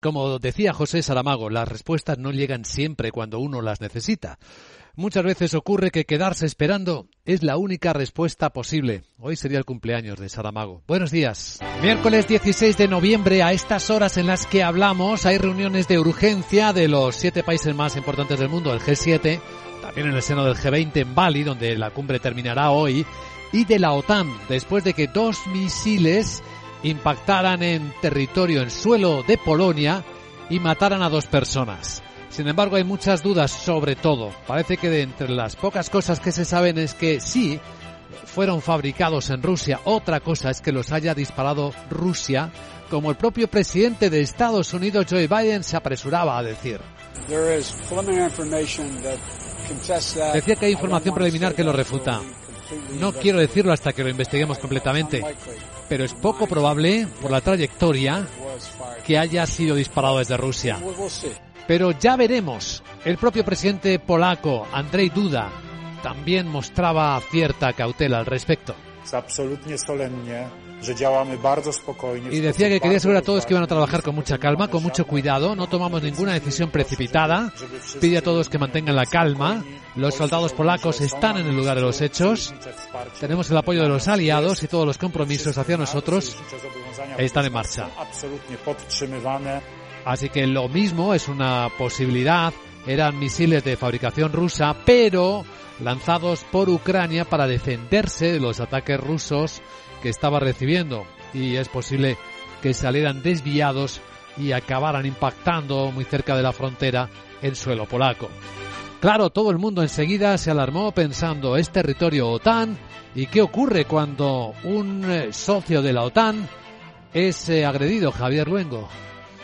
Como decía José Saramago, las respuestas no llegan siempre cuando uno las necesita. Muchas veces ocurre que quedarse esperando es la única respuesta posible. Hoy sería el cumpleaños de Saramago. Buenos días. Miércoles 16 de noviembre, a estas horas en las que hablamos, hay reuniones de urgencia de los siete países más importantes del mundo, el G7, también en el seno del G20 en Bali, donde la cumbre terminará hoy, y de la OTAN, después de que dos misiles impactaran en territorio, en suelo de Polonia y mataran a dos personas. Sin embargo, hay muchas dudas sobre todo. Parece que de entre las pocas cosas que se saben es que sí, fueron fabricados en Rusia. Otra cosa es que los haya disparado Rusia, como el propio presidente de Estados Unidos, Joe Biden, se apresuraba a decir. Decía que hay información preliminar que lo refuta. No quiero decirlo hasta que lo investiguemos completamente, pero es poco probable, por la trayectoria, que haya sido disparado desde Rusia. Pero ya veremos. El propio presidente polaco, Andrzej Duda, también mostraba cierta cautela al respecto. Y decía que quería asegurar a todos que iban a trabajar con mucha calma, con mucho cuidado, no tomamos ninguna decisión precipitada, pide a todos que mantengan la calma, los soldados polacos están en el lugar de los hechos, tenemos el apoyo de los aliados y todos los compromisos hacia nosotros están en marcha. Así que lo mismo es una posibilidad, eran misiles de fabricación rusa, pero lanzados por Ucrania para defenderse de los ataques rusos que estaba recibiendo y es posible que salieran desviados y acabaran impactando muy cerca de la frontera en suelo polaco. Claro, todo el mundo enseguida se alarmó pensando es territorio OTAN y qué ocurre cuando un eh, socio de la OTAN es eh, agredido, Javier Luengo.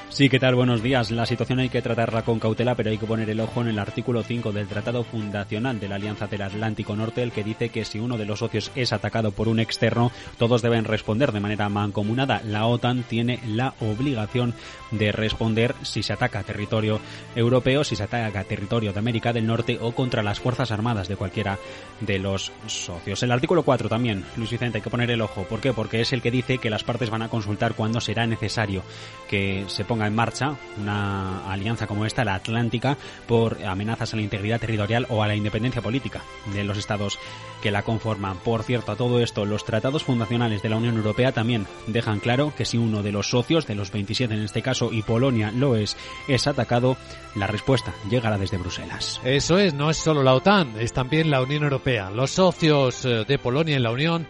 Sí, ¿qué tal? Buenos días. La situación hay que tratarla con cautela, pero hay que poner el ojo en el artículo 5 del Tratado Fundacional de la Alianza del Atlántico Norte, el que dice que si uno de los socios es atacado por un externo, todos deben responder de manera mancomunada. La OTAN tiene la obligación de responder si se ataca territorio europeo, si se ataca territorio de América del Norte o contra las Fuerzas Armadas de cualquiera de los socios. El artículo 4 también, Luis Vicente, hay que poner el ojo. ¿Por qué? Porque es el que dice que las partes van a consultar cuando será necesario que se ponga en marcha una alianza como esta, la Atlántica, por amenazas a la integridad territorial o a la independencia política de los estados que la conforman. Por cierto, a todo esto, los tratados fundacionales de la Unión Europea también dejan claro que si uno de los socios, de los 27 en este caso, y Polonia lo es, es atacado, la respuesta llegará desde Bruselas. Eso es, no es solo la OTAN, es también la Unión Europea. Los socios eh, de Polonia en la Unión,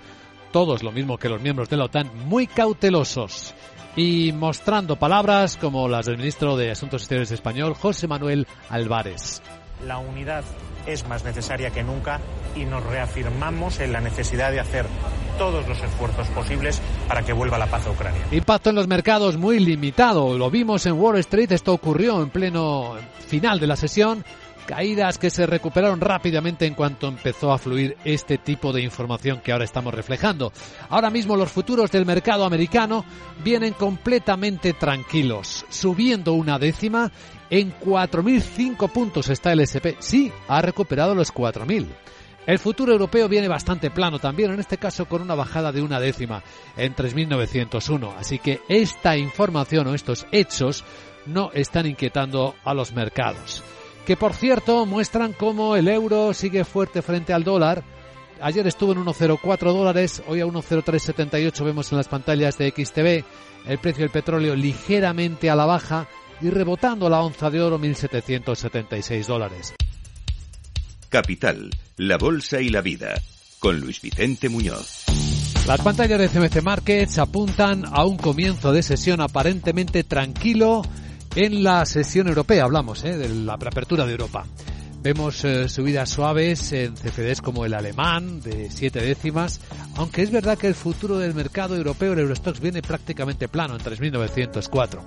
todos lo mismo que los miembros de la OTAN, muy cautelosos y mostrando palabras como las del ministro de Asuntos Exteriores español, José Manuel Álvarez. La unidad es más necesaria que nunca y nos reafirmamos en la necesidad de hacer todos los esfuerzos posibles para que vuelva la paz a Ucrania. Impacto en los mercados muy limitado. Lo vimos en Wall Street. Esto ocurrió en pleno final de la sesión caídas que se recuperaron rápidamente en cuanto empezó a fluir este tipo de información que ahora estamos reflejando. Ahora mismo los futuros del mercado americano vienen completamente tranquilos, subiendo una décima. En 4.005 puntos está el SP. Sí, ha recuperado los 4.000. El futuro europeo viene bastante plano también, en este caso con una bajada de una décima en 3.901. Así que esta información o estos hechos no están inquietando a los mercados que por cierto muestran cómo el euro sigue fuerte frente al dólar. Ayer estuvo en 1,04 dólares, hoy a 1,0378 vemos en las pantallas de XTV el precio del petróleo ligeramente a la baja y rebotando la onza de oro 1.776 dólares. Capital, la Bolsa y la Vida, con Luis Vicente Muñoz. Las pantallas de CMC Markets apuntan a un comienzo de sesión aparentemente tranquilo en la sesión europea hablamos ¿eh? de la preapertura de Europa. Vemos eh, subidas suaves en CFDs como el alemán de siete décimas, aunque es verdad que el futuro del mercado europeo, el Eurostox, viene prácticamente plano en 3.904.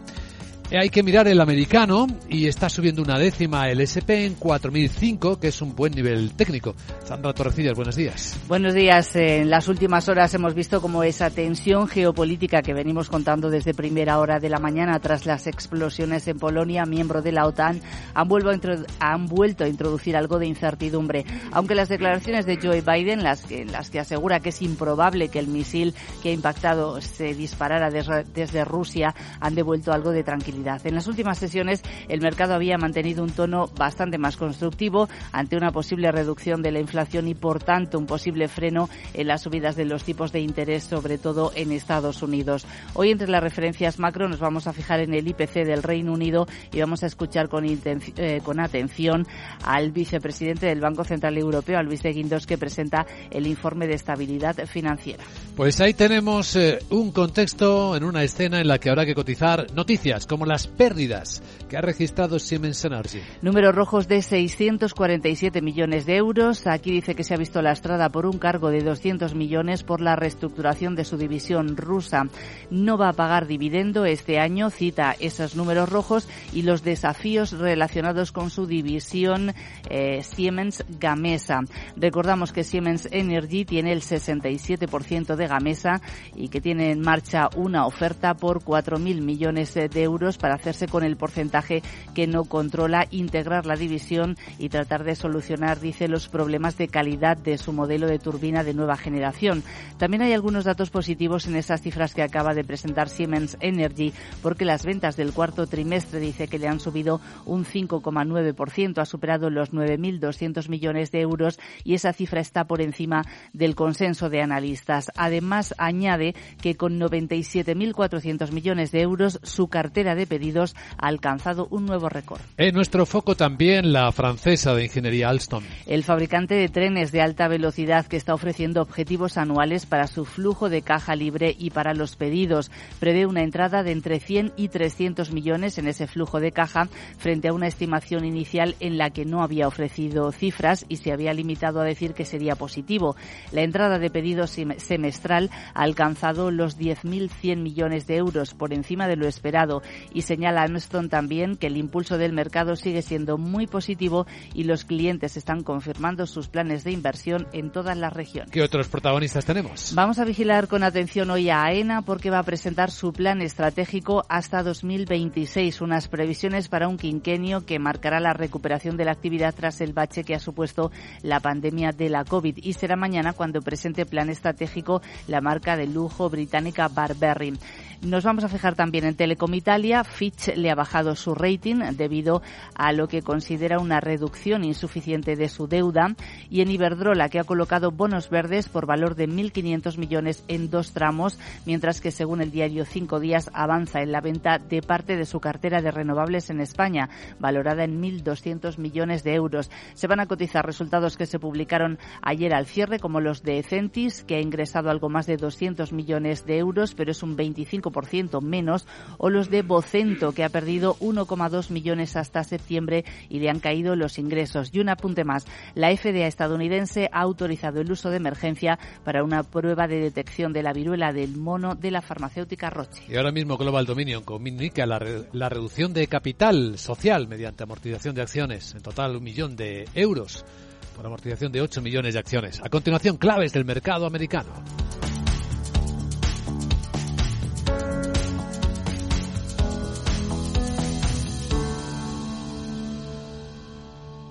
Hay que mirar el americano y está subiendo una décima el SP en 4005, que es un buen nivel técnico. Sandra Torrecillas, buenos días. Buenos días. En las últimas horas hemos visto como esa tensión geopolítica que venimos contando desde primera hora de la mañana tras las explosiones en Polonia, miembro de la OTAN, han, vuelto a, han vuelto a introducir algo de incertidumbre. Aunque las declaraciones de Joe Biden, las que, las que asegura que es improbable que el misil que ha impactado se disparara desde Rusia, han devuelto algo de tranquilidad estabilidad. En las últimas sesiones, el mercado había mantenido un tono bastante más constructivo ante una posible reducción de la inflación y, por tanto, un posible freno en las subidas de los tipos de interés, sobre todo en Estados Unidos. Hoy, entre las referencias macro, nos vamos a fijar en el IPC del Reino Unido y vamos a escuchar con, eh, con atención al vicepresidente del Banco Central Europeo, Luis de Guindos, que presenta el informe de estabilidad financiera. Pues ahí tenemos eh, un contexto en una escena en la que habrá que cotizar noticias como las pérdidas que ha registrado Siemens Energy. Números rojos de 647 millones de euros. Aquí dice que se ha visto lastrada por un cargo de 200 millones por la reestructuración de su división rusa. No va a pagar dividendo este año, cita esos números rojos y los desafíos relacionados con su división eh, Siemens Gamesa. Recordamos que Siemens Energy tiene el 67% de Gamesa y que tiene en marcha una oferta por 4.000 millones de euros para hacerse con el porcentaje que no controla, integrar la división y tratar de solucionar, dice, los problemas de calidad de su modelo de turbina de nueva generación. También hay algunos datos positivos en esas cifras que acaba de presentar Siemens Energy, porque las ventas del cuarto trimestre dice que le han subido un 5,9%, ha superado los 9.200 millones de euros y esa cifra está por encima del consenso de analistas. Además, añade que con 97.400 millones de euros su cartera de pedidos ha alcanzado un nuevo récord. En nuestro foco también la francesa de ingeniería Alstom. El fabricante de trenes de alta velocidad que está ofreciendo objetivos anuales para su flujo de caja libre y para los pedidos. Prevé una entrada de entre 100 y 300 millones en ese flujo de caja frente a una estimación inicial en la que no había ofrecido cifras y se había limitado a decir que sería positivo. La entrada de pedidos semestral ha alcanzado los 10.100 millones de euros por encima de lo esperado y señala Armstrong también que el impulso del mercado sigue siendo muy positivo y los clientes están confirmando sus planes de inversión en todas las regiones. ¿Qué otros protagonistas tenemos? Vamos a vigilar con atención hoy a AENA porque va a presentar su plan estratégico hasta 2026, unas previsiones para un quinquenio que marcará la recuperación de la actividad tras el bache que ha supuesto la pandemia de la COVID y será mañana cuando presente plan estratégico la marca de lujo británica Barberry. Nos vamos a fijar también en Telecom Italia. Fitch le ha bajado su rating debido a lo que considera una reducción insuficiente de su deuda. Y en Iberdrola, que ha colocado bonos verdes por valor de 1.500 millones en dos tramos, mientras que según el diario Cinco Días avanza en la venta de parte de su cartera de renovables en España, valorada en 1.200 millones de euros. Se van a cotizar resultados que se publicaron ayer al cierre, como los de Centis, que ha ingresado algo más de 200 millones de euros, pero es un 25 ciento menos, o los de Vocento, que ha perdido 1,2 millones hasta septiembre y le han caído los ingresos. Y un apunte más, la FDA estadounidense ha autorizado el uso de emergencia para una prueba de detección de la viruela del mono de la farmacéutica Roche. Y ahora mismo Global Dominion comunica la, la reducción de capital social mediante amortización de acciones, en total un millón de euros por amortización de 8 millones de acciones. A continuación, claves del mercado americano.